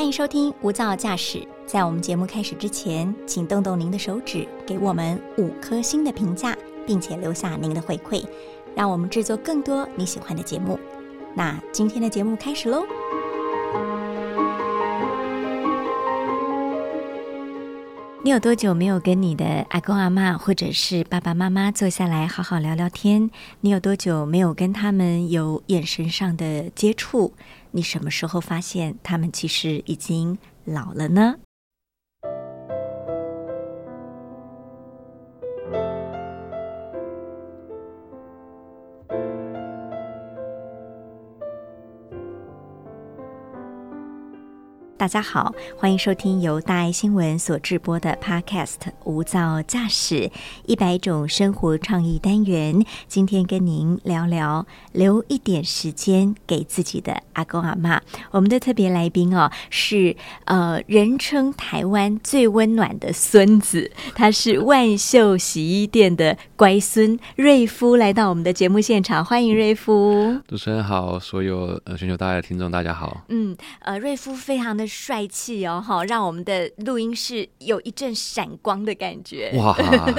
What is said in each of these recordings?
欢迎收听无噪驾驶。在我们节目开始之前，请动动您的手指，给我们五颗星的评价，并且留下您的回馈，让我们制作更多你喜欢的节目。那今天的节目开始喽！你有多久没有跟你的阿公阿妈或者是爸爸妈妈坐下来好好聊聊天？你有多久没有跟他们有眼神上的接触？你什么时候发现他们其实已经老了呢？大家好，欢迎收听由大爱新闻所制播的 Podcast《无噪驾驶一百种生活创意单元》。今天跟您聊聊留一点时间给自己的阿公阿妈。我们的特别来宾哦，是呃，人称台湾最温暖的孙子，他是万秀洗衣店的乖孙瑞夫，来到我们的节目现场，欢迎瑞夫。主持人好，所有呃全球大爱的听众大家好。嗯，呃，瑞夫非常的。帅气哦，哈，让我们的录音室有一阵闪光的感觉。哇，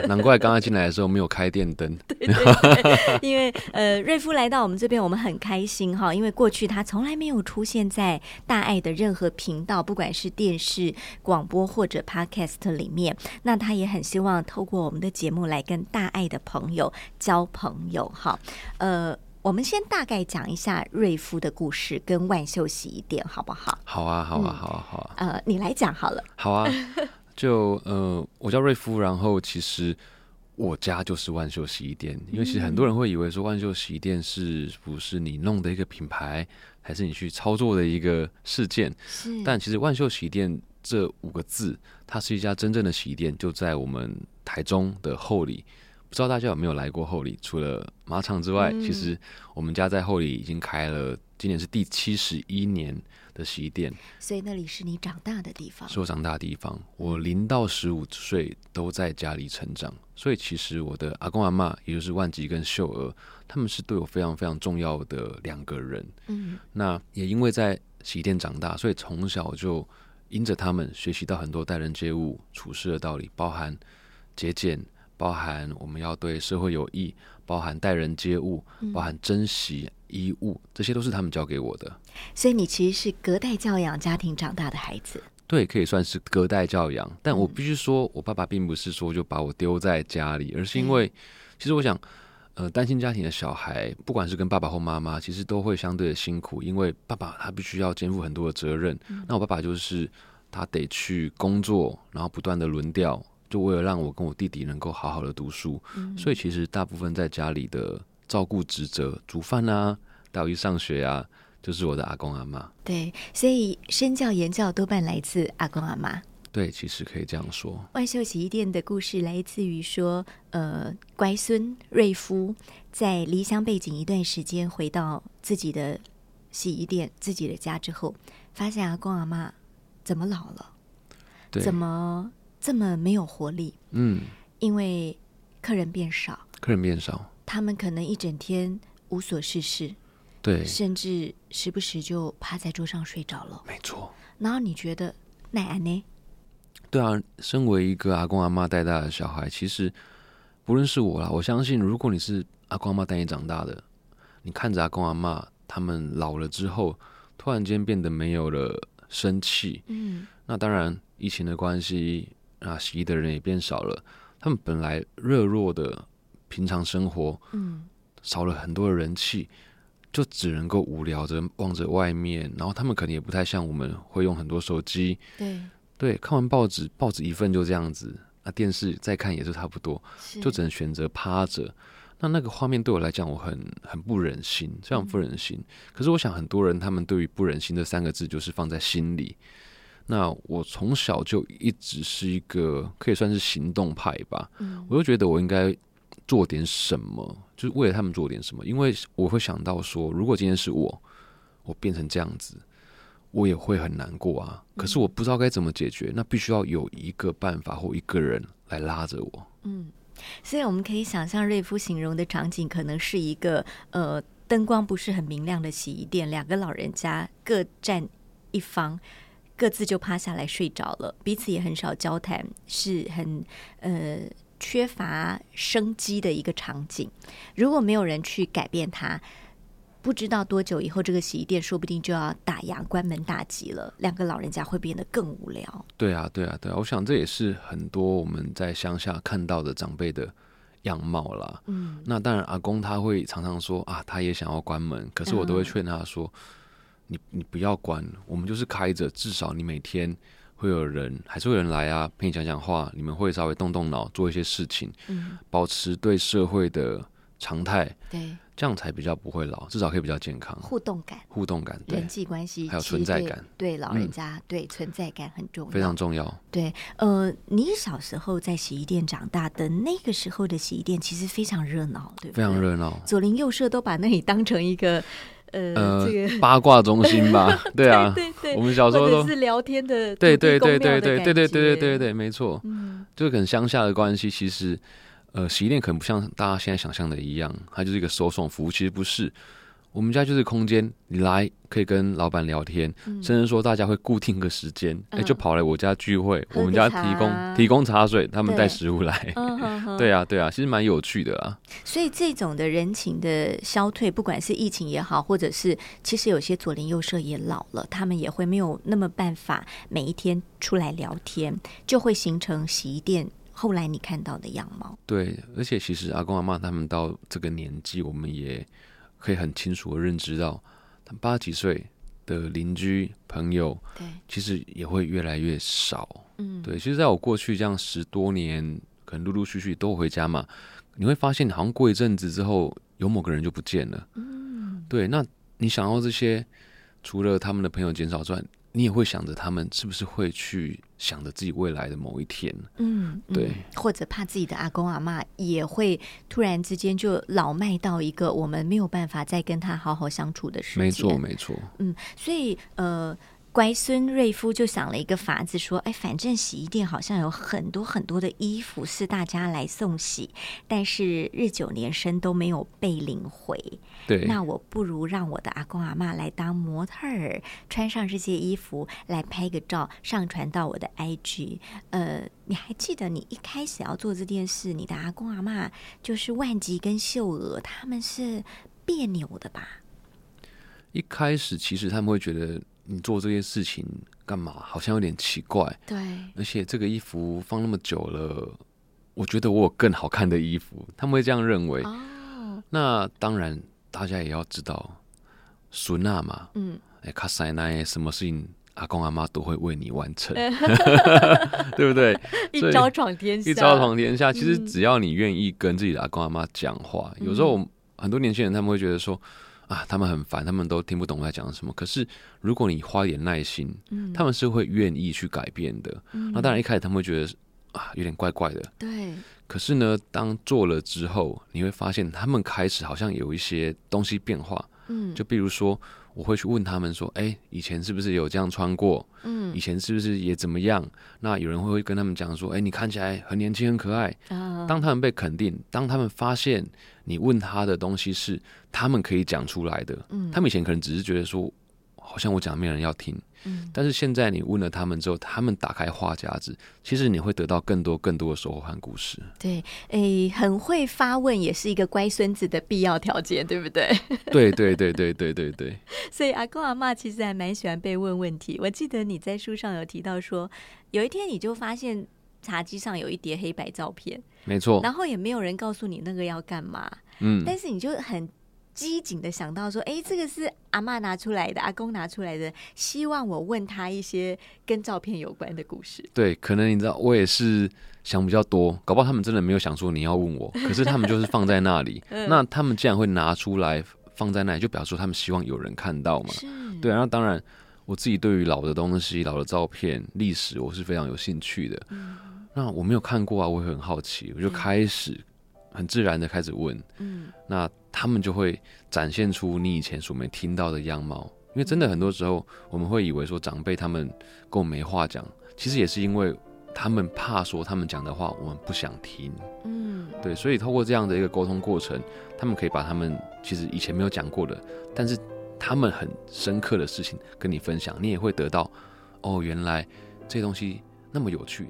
难怪刚刚进来的时候没有开电灯。对对对，因为呃，瑞夫来到我们这边，我们很开心哈，因为过去他从来没有出现在大爱的任何频道，不管是电视、广播或者 Podcast 里面。那他也很希望透过我们的节目来跟大爱的朋友交朋友哈，呃。我们先大概讲一下瑞夫的故事跟万秀洗衣店，好不好？好啊，好啊，好啊，好啊。呃，你来讲好了。好啊，就呃，我叫瑞夫，然后其实我家就是万秀洗衣店，因为其实很多人会以为说万秀洗衣店是不是你弄的一个品牌，还是你去操作的一个事件？是。但其实万秀洗衣店这五个字，它是一家真正的洗衣店，就在我们台中的后里。不知道大家有没有来过后里？除了马场之外，其实我们家在后里已经开了，今年是第七十一年的洗衣店。所以那里是你长大的地方，是我长大的地方。我零到十五岁都在家里成长，所以其实我的阿公阿妈，也就是万吉跟秀娥，他们是对我非常非常重要的两个人。嗯，那也因为在洗衣店长大，所以从小就因着他们学习到很多待人接物、处事的道理，包含节俭。包含我们要对社会有益，包含待人接物，包含珍惜衣物，这些都是他们教给我的。所以你其实是隔代教养家庭长大的孩子。对，可以算是隔代教养。但我必须说，我爸爸并不是说就把我丢在家里，而是因为，其实我想，呃，单亲家庭的小孩，不管是跟爸爸或妈妈，其实都会相对的辛苦，因为爸爸他必须要肩负很多的责任。那我爸爸就是他得去工作，然后不断的轮调。就为了让我跟我弟弟能够好好的读书，所以其实大部分在家里的照顾职责，煮饭啊，带我去上学啊，就是我的阿公阿妈。对，所以身教言教多半来自阿公阿妈。对，其实可以这样说。万秀洗衣店的故事来自于说，呃，乖孙瑞夫在离乡背景一段时间，回到自己的洗衣店、自己的家之后，发现阿公阿妈怎么老了？怎么？这么没有活力，嗯，因为客人变少，客人变少，他们可能一整天无所事事，对，甚至时不时就趴在桌上睡着了，没错。然后你觉得奈安呢？对啊，身为一个阿公阿妈带大的小孩，其实不论是我啦，我相信如果你是阿公阿妈带你长大的，你看着阿公阿妈他们老了之后，突然间变得没有了生气，嗯，那当然疫情的关系。啊，洗衣的人也变少了。他们本来热络的平常生活，嗯，少了很多的人气，就只能够无聊着望着外面。然后他们可能也不太像我们会用很多手机，对对，看完报纸，报纸一份就这样子。啊，电视再看也是差不多，就只能选择趴着。那那个画面对我来讲，我很很不忍心，这样不忍心。可是我想，很多人他们对于不忍心这三个字，就是放在心里。那我从小就一直是一个可以算是行动派吧，我就觉得我应该做点什么，就是为了他们做点什么。因为我会想到说，如果今天是我，我变成这样子，我也会很难过啊。可是我不知道该怎么解决，那必须要有一个办法或一个人来拉着我。嗯，所以我们可以想象瑞夫形容的场景，可能是一个呃灯光不是很明亮的洗衣店，两个老人家各站一方。各自就趴下来睡着了，彼此也很少交谈，是很呃缺乏生机的一个场景。如果没有人去改变它，不知道多久以后，这个洗衣店说不定就要打烊、关门大吉了。两个老人家会变得更无聊。对啊，对啊，对啊！我想这也是很多我们在乡下看到的长辈的样貌啦。嗯，那当然，阿公他会常常说啊，他也想要关门，可是我都会劝他说：“你你不要关，我们就是开着，至少你每天会有人，还是会有人来啊，陪你讲讲话，你们会稍微动动脑，做一些事情，嗯，保持对社会的常态。”对。这样才比较不会老，至少可以比较健康。互动感，互动感，人际关系还有存在感，对老人家对存在感很重要，非常重要。对，呃，你小时候在洗衣店长大的那个时候的洗衣店其实非常热闹，对，非常热闹。左邻右舍都把那里当成一个呃这个 八卦中心吧？对啊，对对，我们小时候都是聊天的，对对对对对对对对对对对，没错，嗯，就跟乡下的关系其实。呃，洗衣店可能不像大家现在想象的一样，它就是一个收送服务。其实不是，我们家就是空间，你来可以跟老板聊天，甚至说大家会固定个时间，哎，就跑来我家聚会，我们家提供提供茶水，他们带食物来。对啊，对啊，其实蛮有趣的啊。所以这种的人情的消退，不管是疫情也好，或者是其实有些左邻右舍也老了，他们也会没有那么办法每一天出来聊天，就会形成洗衣店。后来你看到的样貌，对，而且其实阿公阿妈他们到这个年纪，我们也可以很清楚的认知到，他八十几岁的邻居朋友，对，其实也会越来越少。嗯，对，其实在我过去这样十多年，可能陆陆续续都回家嘛，你会发现好像过一阵子之后，有某个人就不见了。嗯，对，那你想要这些，除了他们的朋友减少之外，你也会想着他们是不是会去想着自己未来的某一天，嗯，对，或者怕自己的阿公阿妈也会突然之间就老迈到一个我们没有办法再跟他好好相处的时间，没错，没错，嗯，所以呃。乖孙瑞夫就想了一个法子，说：“哎，反正洗衣店好像有很多很多的衣服是大家来送洗，但是日久年深都没有被领回。对，那我不如让我的阿公阿妈来当模特儿，穿上这些衣服来拍个照，上传到我的 IG。呃，你还记得你一开始要做这件事，你的阿公阿妈就是万吉跟秀娥，他们是别扭的吧？一开始其实他们会觉得。”你做这些事情干嘛？好像有点奇怪。对，而且这个衣服放那么久了，我觉得我有更好看的衣服，他们会这样认为。哦，那当然，大家也要知道，孙娜嘛，嗯，哎，卡塞奈，什么事情阿公阿妈都会为你完成，对不对？一招闯天下，一招闯天下。其实只要你愿意跟自己的阿公阿妈讲话，有时候很多年轻人他们会觉得说。啊，他们很烦，他们都听不懂我在讲什么。可是如果你花一点耐心，嗯，他们是会愿意去改变的。那当然一开始他们会觉得啊，有点怪怪的。对。可是呢，当做了之后，你会发现他们开始好像有一些东西变化。嗯。就比如说，我会去问他们说：“哎，以前是不是有这样穿过？嗯，以前是不是也怎么样？”那有人会跟他们讲说：“哎，你看起来很年轻，很可爱。”当他们被肯定，当他们发现。你问他的东西是他们可以讲出来的，嗯，他们以前可能只是觉得说，好像我讲没人要听，嗯，但是现在你问了他们之后，他们打开话匣子，其实你会得到更多更多的收获和故事。对，诶，很会发问也是一个乖孙子的必要条件，对不对？对对对对对对对。所以阿公阿妈其实还蛮喜欢被问问题。我记得你在书上有提到说，有一天你就发现。茶几上有一叠黑白照片，没错。然后也没有人告诉你那个要干嘛，嗯。但是你就很机警的想到说，哎，这个是阿妈拿出来的，阿公拿出来的，希望我问他一些跟照片有关的故事。对，可能你知道，我也是想比较多，搞不好他们真的没有想说你要问我，可是他们就是放在那里。那他们既然会拿出来放在那里，就表示说他们希望有人看到嘛。对，然后当然我自己对于老的东西、老的照片、历史，我是非常有兴趣的。那我没有看过啊，我也很好奇，我就开始很自然的开始问，嗯，那他们就会展现出你以前所没听到的样貌，因为真的很多时候我们会以为说长辈他们跟我没话讲，其实也是因为他们怕说他们讲的话我们不想听，嗯，对，所以透过这样的一个沟通过程，他们可以把他们其实以前没有讲过的，但是他们很深刻的事情跟你分享，你也会得到。哦，原来这些东西那么有趣。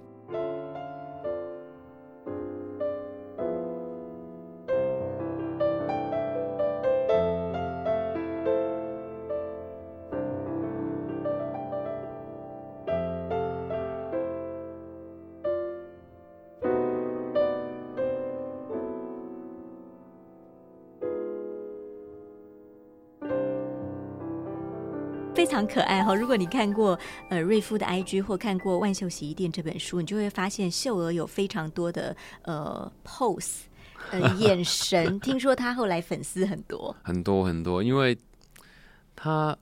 常可爱哈！如果你看过呃瑞夫的 IG 或看过《万秀洗衣店》这本书，你就会发现秀娥有非常多的呃 pose，呃眼神。听说他后来粉丝很多，很多很多，因为他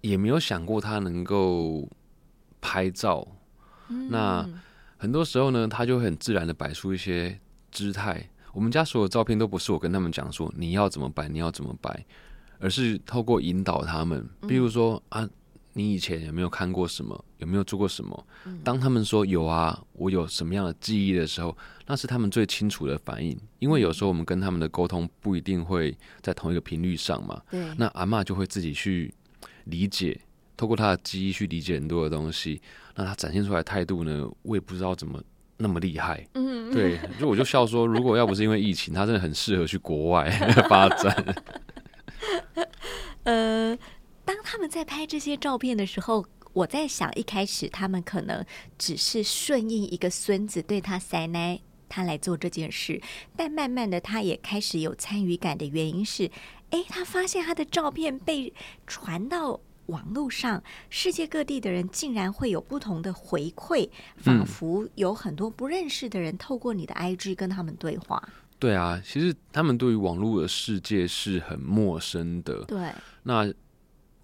也没有想过他能够拍照。那很多时候呢，他就很自然的摆出一些姿态。我们家所有照片都不是我跟他们讲说你要怎么摆，你要怎么摆。而是透过引导他们，比如说啊，你以前有没有看过什么？有没有做过什么？当他们说有啊，我有什么样的记忆的时候，那是他们最清楚的反应。因为有时候我们跟他们的沟通不一定会在同一个频率上嘛。对。那阿妈就会自己去理解，透过他的记忆去理解很多的东西。那他展现出来态度呢，我也不知道怎么那么厉害。嗯。对，就我就笑说，如果要不是因为疫情，他真的很适合去国外 发展。呃，当他们在拍这些照片的时候，我在想，一开始他们可能只是顺应一个孙子对他塞奶，他来做这件事。但慢慢的，他也开始有参与感的原因是，哎，他发现他的照片被传到网络上，世界各地的人竟然会有不同的回馈，仿佛有很多不认识的人透过你的 IG 跟他们对话。对啊，其实他们对于网络的世界是很陌生的。对，那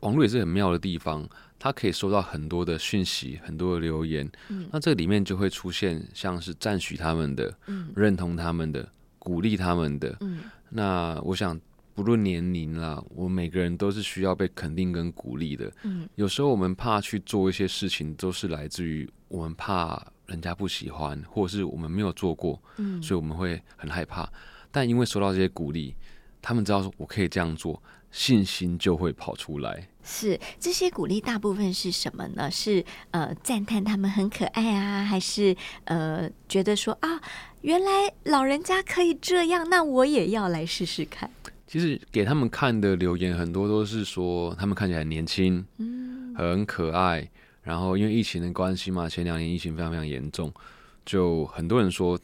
网络也是很妙的地方，它可以收到很多的讯息，很多的留言。嗯，那这里面就会出现像是赞许他们的，嗯，认同他们的，鼓励他们的。嗯，那我想不论年龄啦，我们每个人都是需要被肯定跟鼓励的。嗯，有时候我们怕去做一些事情，都是来自于我们怕。人家不喜欢，或者是我们没有做过，嗯，所以我们会很害怕。但因为收到这些鼓励，他们知道说我可以这样做，信心就会跑出来。是这些鼓励大部分是什么呢？是呃赞叹他们很可爱啊，还是呃觉得说啊，原来老人家可以这样，那我也要来试试看。其实给他们看的留言很多都是说他们看起来年轻，嗯，很可爱。然后因为疫情的关系嘛，前两年疫情非常非常严重，就很多人说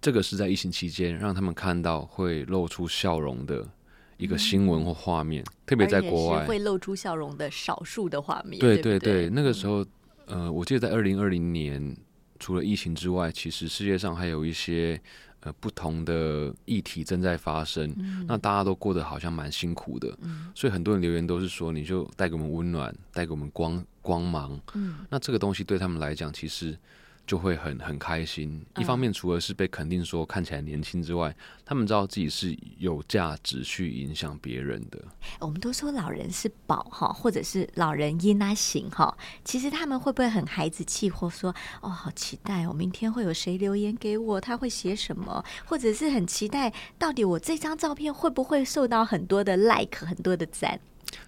这个是在疫情期间让他们看到会露出笑容的一个新闻或画面，特别在国外会露出笑容的少数的画面。对对对，那个时候，呃，我记得在二零二零年，除了疫情之外，其实世界上还有一些。呃，不同的议题正在发生，那大家都过得好像蛮辛苦的，所以很多人留言都是说，你就带给我们温暖，带给我们光光芒。嗯，那这个东西对他们来讲，其实。就会很很开心。一方面，除了是被肯定说看起来年轻之外，他们知道自己是有价值去影响别人的。我们都说老人是宝哈，或者是老人因啊行哈。其实他们会不会很孩子气，或说哦，好期待哦，明天会有谁留言给我，他会写什么，或者是很期待，到底我这张照片会不会受到很多的 like，很多的赞。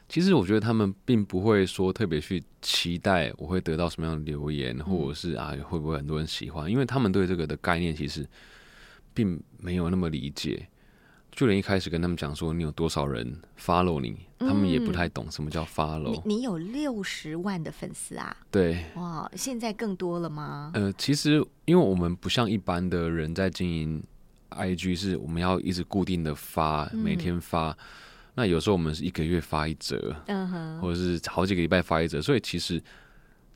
其实我觉得他们并不会说特别去期待我会得到什么样的留言，或者是啊会不会很多人喜欢，因为他们对这个的概念其实并没有那么理解。就连一开始跟他们讲说你有多少人 follow 你，他们也不太懂什么叫 follow。你有六十万的粉丝啊？对。哇，现在更多了吗？呃，其实因为我们不像一般的人在经营 IG，是我们要一直固定的发，每天发。那有时候我们是一个月发一折，或者是好几个礼拜发一折，所以其实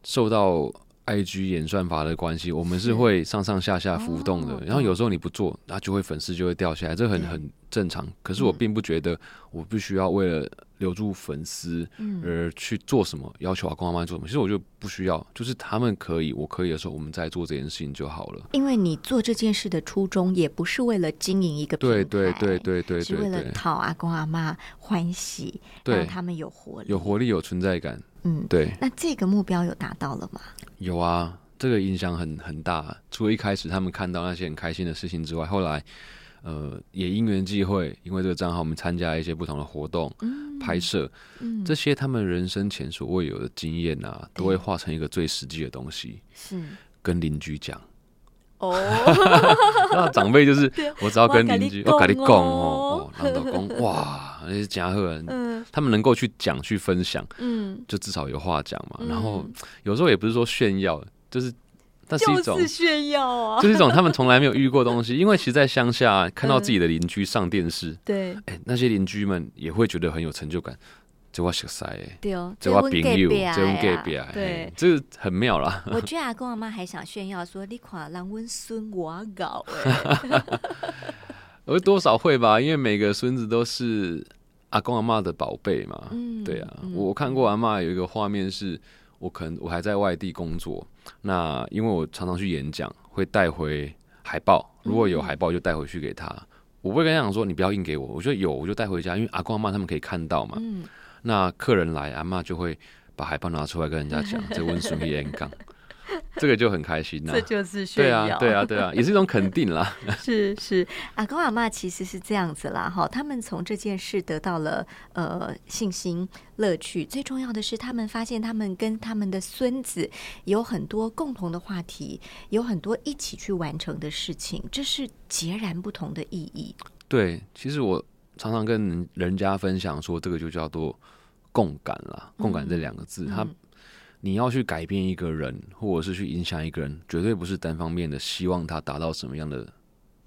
受到 I G 演算法的关系，我们是会上上下下浮动的。然后有时候你不做，那就会粉丝就会掉下来，这很很正常。可是我并不觉得我必须要为了。留住粉丝，而去做什么？要求阿公阿妈做什么？其实我就不需要，就是他们可以，我可以的时候，我们再做这件事情就好了。因为你做这件事的初衷，也不是为了经营一个对对对对对，是为了讨阿公阿妈欢喜，让他们有活力，有活力，有存在感。嗯，对。那这个目标有达到了吗？有啊，这个影响很很大。除了一开始他们看到那些很开心的事情之外，后来。呃，也因缘际会，因为这个账号，我们参加一些不同的活动、拍摄，嗯这些他们人生前所未有的经验啊，都会化成一个最实际的东西，是跟邻居讲。哦，那长辈就是我只要跟邻居，我跟你讲哦，然后讲哇，那些家伙人，他们能够去讲、去分享，嗯，就至少有话讲嘛。然后有时候也不是说炫耀，就是。但是一种炫耀啊，就是一种他们从来没有遇过东西。因为其实，在乡下看到自己的邻居上电视，对，哎，那些邻居们也会觉得很有成就感。这我小塞，对哦，这我朋友，这我隔壁，对，这很妙啦。我觉得阿公阿妈还想炫耀说：“你看，让温孙我搞。”哎，我多少会吧，因为每个孙子都是阿公阿妈的宝贝嘛。嗯，对啊，我看过阿妈有一个画面是。我可能我还在外地工作，那因为我常常去演讲，会带回海报。如果有海报，就带回去给他。我不会跟他讲说你不要印给我，我觉得有我就带回家，因为阿公阿妈他们可以看到嘛。那客人来，阿妈就会把海报拿出来跟人家讲，这温顺的演讲。这个就很开心呐，这就是炫耀，对啊，对啊，对啊，也是一种肯定啦。是 是，阿公阿妈其实是这样子啦，哈，他们从这件事得到了呃信心、乐趣，最重要的是他们发现他们跟他们的孙子有很多共同的话题，有很多一起去完成的事情，这是截然不同的意义。对，其实我常常跟人家分享说，这个就叫做共感啦，共感这两个字，它。你要去改变一个人，或者是去影响一个人，绝对不是单方面的希望他达到什么样的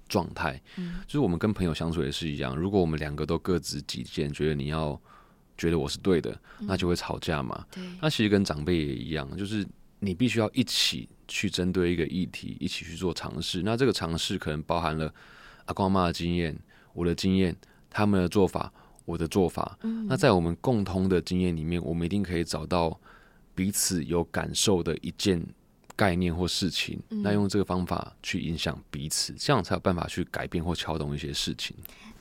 状态。嗯，就是我们跟朋友相处也是一样，如果我们两个都各执己见，觉得你要觉得我是对的，那就会吵架嘛。对，那其实跟长辈也一样，就是你必须要一起去针对一个议题，一起去做尝试。那这个尝试可能包含了阿公阿妈的经验、我的经验、他们的做法、我的做法。嗯，那在我们共通的经验里面，我们一定可以找到。彼此有感受的一件概念或事情，那用这个方法去影响彼此，这样才有办法去改变或撬动一些事情。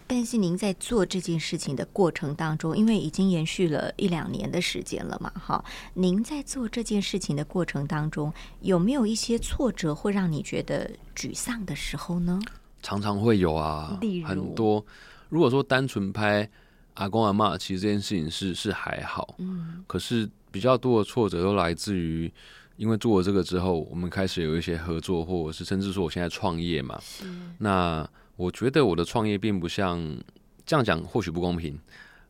但是您在做这件事情的过程当中，因为已经延续了一两年的时间了嘛，哈，您在做这件事情的过程当中，有没有一些挫折会让你觉得沮丧的时候呢？常常会有啊，很多。如果说单纯拍阿公阿妈，其实这件事情是是还好，嗯，可是。比较多的挫折都来自于，因为做了这个之后，我们开始有一些合作，或者是甚至说我现在创业嘛。那我觉得我的创业并不像这样讲，或许不公平。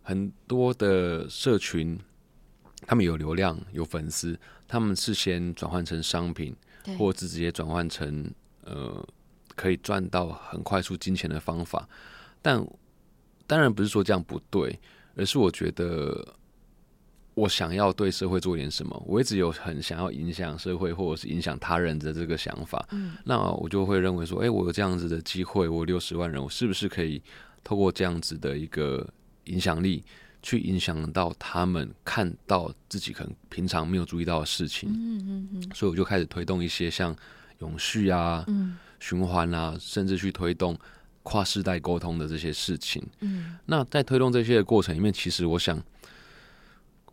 很多的社群，他们有流量、有粉丝，他们是先转换成商品，或者直接转换成呃可以赚到很快速金钱的方法。但当然不是说这样不对，而是我觉得。我想要对社会做点什么，我一直有很想要影响社会或者是影响他人的这个想法。嗯，那我就会认为说，哎，我有这样子的机会，我六十万人，我是不是可以透过这样子的一个影响力，去影响到他们看到自己可能平常没有注意到的事情？嗯嗯嗯。所以我就开始推动一些像永续啊、循环啊，甚至去推动跨世代沟通的这些事情。嗯，那在推动这些的过程里面，其实我想。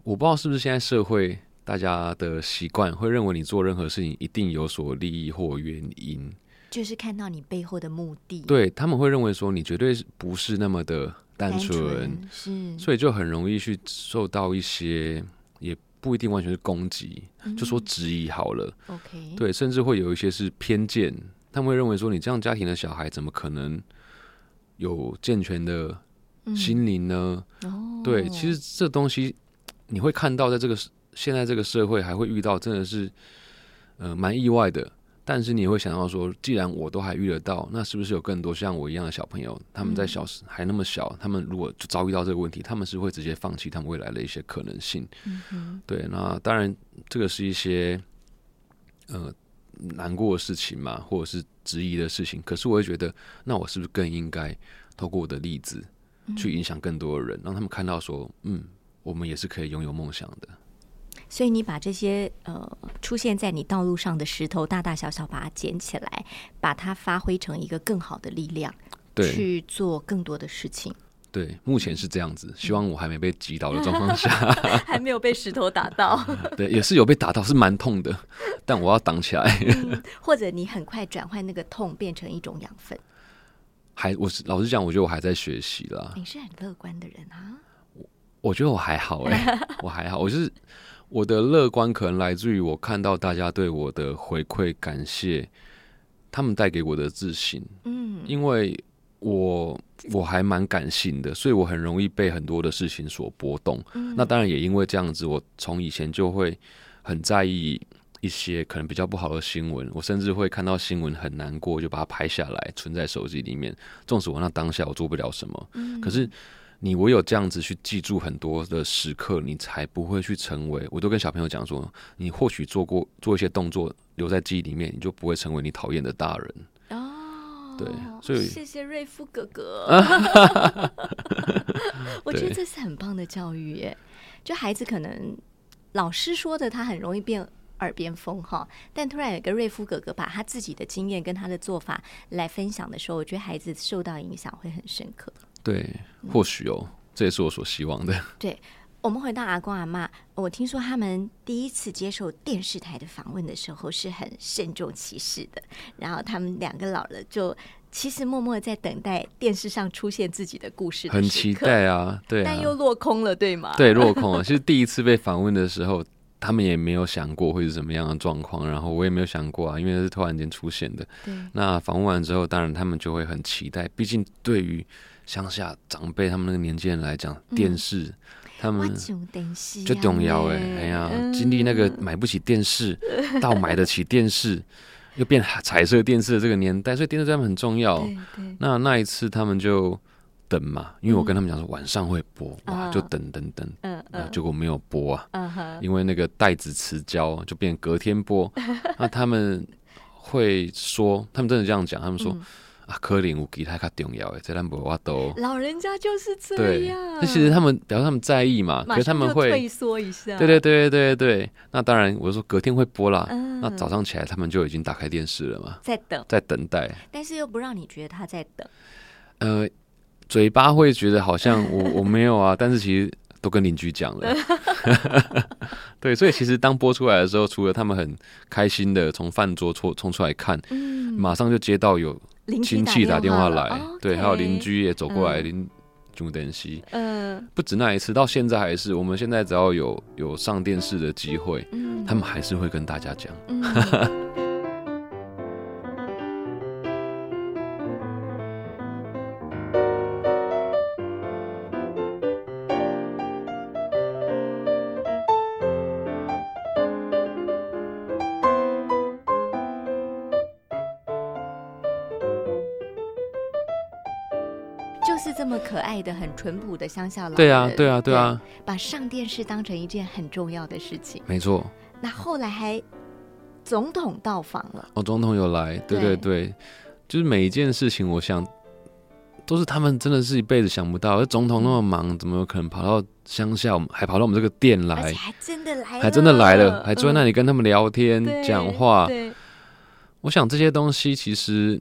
我不知道是不是现在社会大家的习惯会认为你做任何事情一定有所利益或原因，就是看到你背后的目的。对他们会认为说你绝对不是那么的单纯，是，所以就很容易去受到一些也不一定完全是攻击，就说质疑好了。OK，对，甚至会有一些是偏见，他们会认为说你这样家庭的小孩怎么可能有健全的心灵呢？哦，对，其实这东西。你会看到，在这个现在这个社会，还会遇到真的是，呃，蛮意外的。但是你会想到说，既然我都还遇得到，那是不是有更多像我一样的小朋友，他们在小时还那么小，他们如果就遭遇到这个问题，他们是会直接放弃他们未来的一些可能性？嗯对，那当然，这个是一些呃难过的事情嘛，或者是质疑的事情。可是我会觉得，那我是不是更应该透过我的例子，去影响更多的人，让他们看到说，嗯。我们也是可以拥有梦想的，所以你把这些呃出现在你道路上的石头，大大小小，把它捡起来，把它发挥成一个更好的力量，对，去做更多的事情。对，目前是这样子。希望我还没被击倒的状况下，还没有被石头打到。对，也是有被打到，是蛮痛的，但我要挡起来。或者你很快转换那个痛变成一种养分。还我是老实讲，我觉得我还在学习啦。你是很乐观的人啊。我觉得我还好哎，我还好，我是我的乐观可能来自于我看到大家对我的回馈，感谢他们带给我的自信。嗯，因为我我还蛮感性的，所以我很容易被很多的事情所波动。那当然也因为这样子，我从以前就会很在意一些可能比较不好的新闻，我甚至会看到新闻很难过，就把它拍下来存在手机里面。纵使我那当下我做不了什么，可是。你唯有这样子去记住很多的时刻，你才不会去成为。我都跟小朋友讲说，你或许做过做一些动作留在记忆里面，你就不会成为你讨厌的大人。哦，对，所以谢谢瑞夫哥哥。我觉得这是很棒的教育耶。就孩子可能老师说的，他很容易变耳边风哈。但突然有个瑞夫哥哥把他自己的经验跟他的做法来分享的时候，我觉得孩子受到影响会很深刻。对，或许哦，这也是我所希望的。对，我们回到阿公阿妈，我听说他们第一次接受电视台的访问的时候是很慎重其事的，然后他们两个老了就其实默默在等待电视上出现自己的故事，很期待啊，对，但又落空了，对吗？对，落空了。其实第一次被访问的时候，他们也没有想过会是什么样的状况，然后我也没有想过啊，因为是突然间出现的。对，那访问完之后，当然他们就会很期待，毕竟对于。乡下长辈他们那个年纪人来讲，电视他们就重要哎，哎呀，经历那个买不起电视 到买得起电视，又变彩色电视的这个年代，所以电视对他们很重要。那那一次他们就等嘛，因为我跟他们讲说晚上会播，哇，就等等等，嗯嗯，结果没有播啊，因为那个袋子磁胶就变隔天播。那他们会说，他们真的这样讲，他们说。啊，柯林有其他较重要的，这咱无法都。老人家就是这样。那其实他们表示他们在意嘛，可是他们会退缩一下。对对对对对对。那当然，我说隔天会播啦。那早上起来，他们就已经打开电视了嘛，在等，在等待。但是又不让你觉得他在等。呃，嘴巴会觉得好像我 我没有啊，但是其实都跟邻居讲了。对，所以其实当播出来的时候，除了他们很开心的从饭桌冲冲出来看，马上就接到有。亲戚打电话来，对，还有邻居也走过来，邻中等西，嗯，不止那一次，到现在还是，我们现在只要有有上电视的机会，嗯，他们还是会跟大家讲。可的、很淳朴的乡下老人，对啊，对啊，对啊，把上电视当成一件很重要的事情。没错。那后来还总统到访了，哦，总统有来，对对对，就是每一件事情，我想都是他们真的是一辈子想不到，而总统那么忙，怎么有可能跑到乡下，还跑到我们这个店来？还真的来，还真的来了，还坐在那里跟他们聊天、讲话。我想这些东西其实。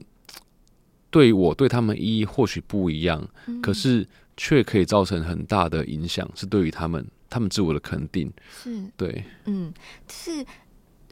对我对他们意义或许不一样，可是却可以造成很大的影响，是对于他们他们自我的肯定。是对，嗯，是。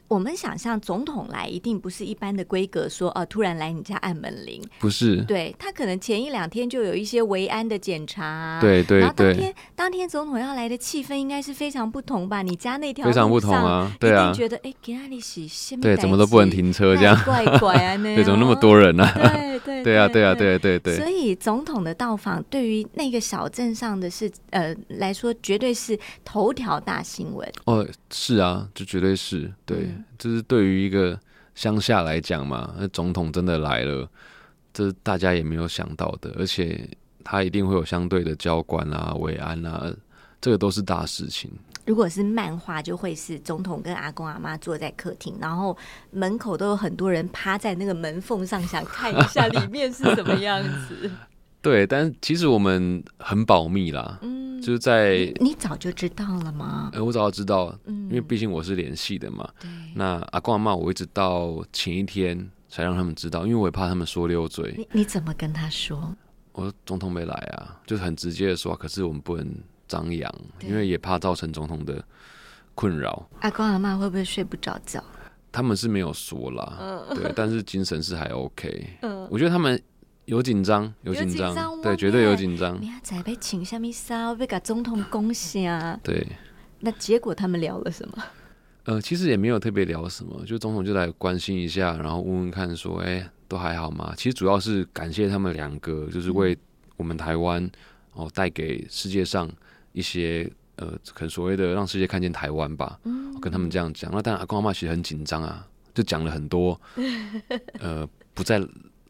我们想象总统来一定不是一般的规格，说哦，突然来你家按门铃，不是。对他可能前一两天就有一些维安的检查，对对对。然后当天当天总统要来的气氛应该是非常不同吧？你家那条非常不同啊，对啊，觉得哎，给那里洗先对，怎么都不能停车这样，怪怪啊，那 对，怎么那么多人 呢？对对对啊，对啊，对对对。所以总统的到访对于那个小镇上的是呃来说，绝对是头条大新闻。哦，是啊，这绝对是对。就是对于一个乡下来讲嘛，那总统真的来了，这大家也没有想到的，而且他一定会有相对的交管啊、维安啊，这个都是大事情。如果是漫画，就会是总统跟阿公阿妈坐在客厅，然后门口都有很多人趴在那个门缝上，想看一下里面是什么样子。对，但其实我们很保密啦，嗯，就是在你早就知道了吗？呃，我早就知道，嗯，因为毕竟我是联系的嘛。对，那阿公阿妈，我一直到前一天才让他们知道，因为我也怕他们说溜嘴。你你怎么跟他说？我说总统没来啊，就是很直接的说，可是我们不能张扬，因为也怕造成总统的困扰。阿公阿妈会不会睡不着觉？他们是没有说啦，嗯对，但是精神是还 OK。嗯，我觉得他们。有紧张，有紧张，对，绝对有紧张。明仔被请下面烧，被给总统恭喜啊！对，那结果他们聊了什么？呃，其实也没有特别聊什么，就总统就来关心一下，然后问问看，说，哎，都还好吗？其实主要是感谢他们两个，就是为我们台湾哦带给世界上一些呃，可能所谓的让世界看见台湾吧。嗯，跟他们这样讲。那当然，阿公阿妈其实很紧张啊，就讲了很多，呃，不在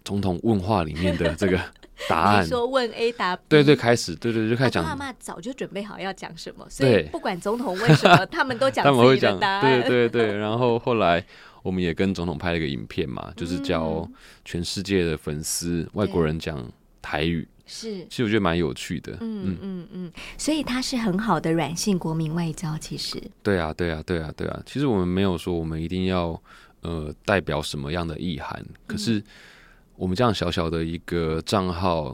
总统问话里面的这个。答案说问 A 答 B，对对，开始对对就开始讲。妈妈早就准备好要讲什么，所以不管总统问什么，他们都讲 自己的答案。对对对，然后后来我们也跟总统拍了一个影片嘛，就是教全世界的粉丝外国人讲台语。是，其实我觉得蛮有趣的。嗯嗯嗯，所以它是很好的软性国民外交。其实，对啊对啊对啊对啊，其实我们没有说我们一定要呃代表什么样的意涵，可是。我们这样小小的一个账号，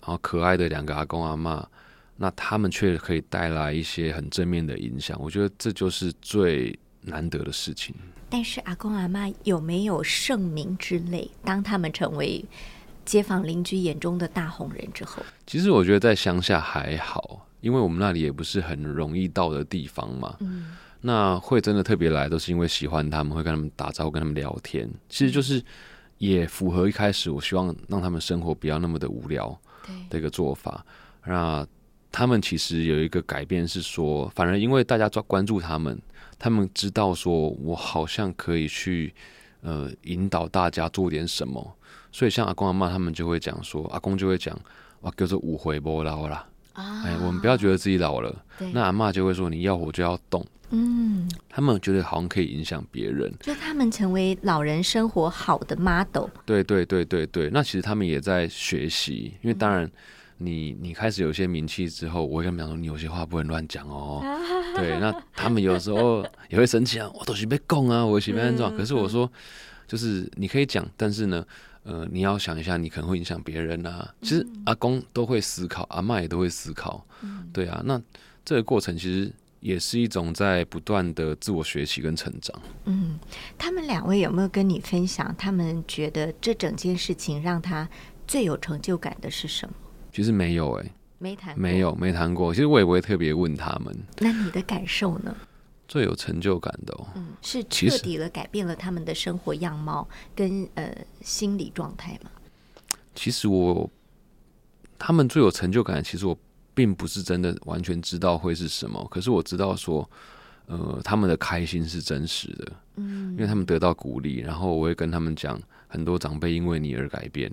然后可爱的两个阿公阿妈，那他们却可以带来一些很正面的影响。我觉得这就是最难得的事情。但是阿公阿妈有没有盛名之类？当他们成为街坊邻居眼中的大红人之后，其实我觉得在乡下还好，因为我们那里也不是很容易到的地方嘛。嗯，那会真的特别来，都是因为喜欢他们，会跟他们打招呼，跟他们聊天。其实就是。也符合一开始我希望让他们生活不要那么的无聊的一个做法。那他们其实有一个改变是说，反而因为大家抓关注他们，他们知道说我好像可以去呃引导大家做点什么。所以像阿公阿妈他们就会讲说，阿公就会讲哇，叫做五回波老啦。哎，我们不要觉得自己老了。那阿妈就会说，你要活就要动。嗯，他们觉得好像可以影响别人，就他们成为老人生活好的 model。对对对对对，那其实他们也在学习，因为当然，你你开始有些名气之后，我会跟他们讲说，你有些话不能乱讲哦。对，那他们有时候 也会生气啊，我都是被供啊，我是被安装。可是我说，就是你可以讲，但是呢，呃，你要想一下，你可能会影响别人啊。其实阿公都会思考，阿妈也都会思考。对啊，那这个过程其实。也是一种在不断的自我学习跟成长。嗯，他们两位有没有跟你分享？他们觉得这整件事情让他最有成就感的是什么？其实没有哎，没谈，没有没谈过。其实我也不会特别问他们。那你的感受呢？最有成就感的，嗯，是彻底的改变了他们的生活样貌跟呃心理状态吗？其实我他们最有成就感，其实我。并不是真的完全知道会是什么，可是我知道说，呃，他们的开心是真实的，嗯，因为他们得到鼓励，然后我会跟他们讲，很多长辈因为你而改变，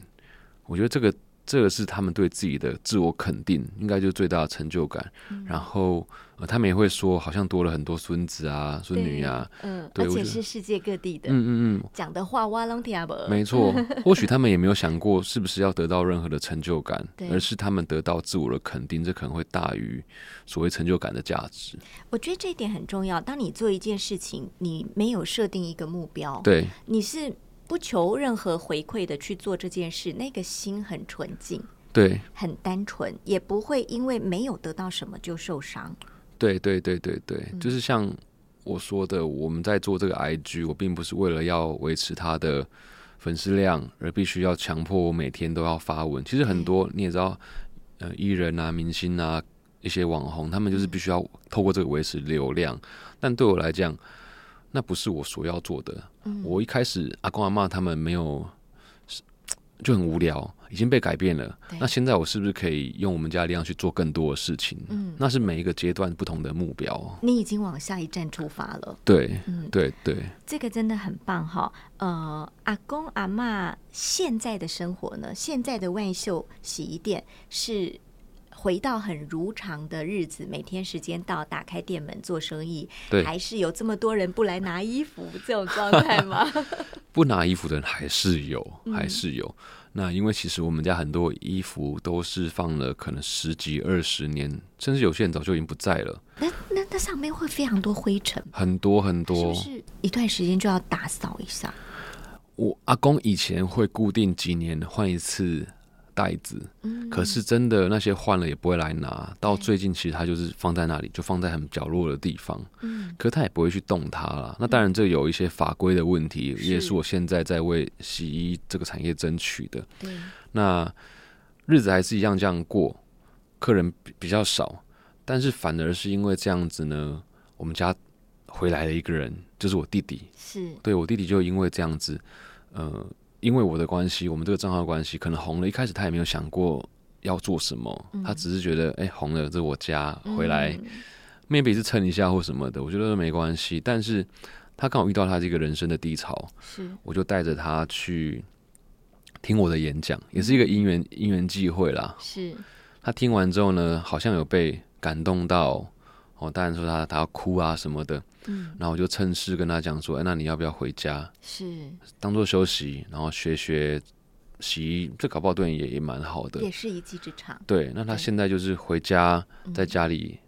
我觉得这个。这个是他们对自己的自我肯定，应该就是最大的成就感。然后，呃，他们也会说，好像多了很多孙子啊、孙女啊，嗯，而且是世界各地的，嗯嗯嗯，讲的话哇啷听不？没错，或许他们也没有想过是不是要得到任何的成就感，而是他们得到自我的肯定，这可能会大于所谓成就感的价值。我觉得这一点很重要。当你做一件事情，你没有设定一个目标，对，你是。不求任何回馈的去做这件事，那个心很纯净，对，很单纯，也不会因为没有得到什么就受伤。对对对对对，就是像我说的，我们在做这个 IG，我并不是为了要维持它的粉丝量，而必须要强迫我每天都要发文。其实很多你也知道，呃，艺人啊、明星啊、一些网红，他们就是必须要透过这个维持流量。但对我来讲，那不是我所要做的。我一开始阿公阿妈他们没有，就很无聊，已经被改变了。那现在我是不是可以用我们家力量去做更多的事情？嗯，那是每一个阶段不同的目标。你已经往下一站出发了。对，嗯，对对，这个真的很棒哈。呃，阿公阿妈现在的生活呢？现在的万秀洗衣店是。回到很如常的日子，每天时间到，打开店门做生意，还是有这么多人不来拿衣服这种状态吗？不拿衣服的人还是有，还是有。那因为其实我们家很多衣服都是放了可能十几二十年，甚至有些人早就已经不在了。那那那上面会非常多灰尘，很多很多，是不是一段时间就要打扫一下？我阿公以前会固定几年换一次。袋子，可是真的那些换了也不会来拿。到最近其实它就是放在那里，就放在很角落的地方。嗯，可他也不会去动它了。那当然，这有一些法规的问题，也是我现在在为洗衣这个产业争取的。那日子还是一样这样过，客人比比较少，但是反而是因为这样子呢，我们家回来了一个人，就是我弟弟。是，对我弟弟就因为这样子，呃。因为我的关系，我们这个账号关系可能红了。一开始他也没有想过要做什么，他只是觉得哎红了，这是我家回来，maybe 是蹭一下或什么的，我觉得没关系。但是他刚好遇到他这个人生的低潮，是我就带着他去听我的演讲，也是一个因缘因缘际会啦。是他听完之后呢，好像有被感动到。哦，当然说他他要哭啊什么的，嗯，然后我就趁势跟他讲说，哎，那你要不要回家？是当做休息，然后学学洗衣，这搞不好对你也也蛮好的，也是一技之长。对，那他现在就是回家在家里。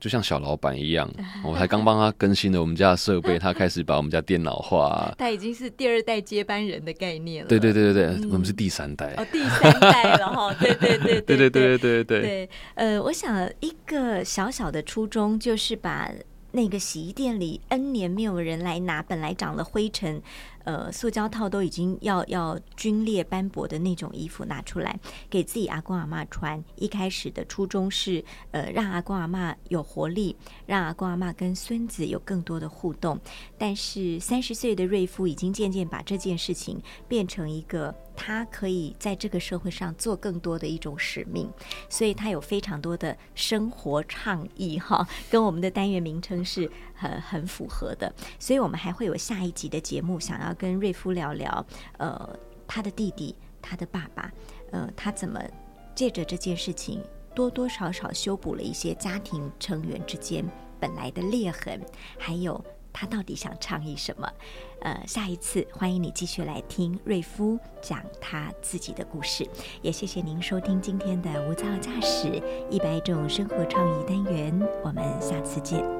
就像小老板一样，我才刚帮他更新了我们家的设备，他开始把我们家电脑化。他已经是第二代接班人的概念了。对对对对对，我们是第三代。哦，第三代了哈。对对对对对对对对对。对，呃，我想一个小小的初衷就是把那个洗衣店里 N 年没有人来拿，本来长了灰尘。呃，塑胶套都已经要要皲裂斑驳的那种衣服拿出来给自己阿公阿妈穿。一开始的初衷是，呃，让阿公阿妈有活力，让阿公阿妈跟孙子有更多的互动。但是三十岁的瑞夫已经渐渐把这件事情变成一个他可以在这个社会上做更多的一种使命，所以他有非常多的生活倡议哈，跟我们的单元名称是很很符合的。所以我们还会有下一集的节目，想要。跟瑞夫聊聊，呃，他的弟弟，他的爸爸，呃，他怎么借着这件事情，多多少少修补了一些家庭成员之间本来的裂痕，还有他到底想倡议什么？呃，下一次欢迎你继续来听瑞夫讲他自己的故事，也谢谢您收听今天的无噪驾驶一百种生活创意单元，我们下次见。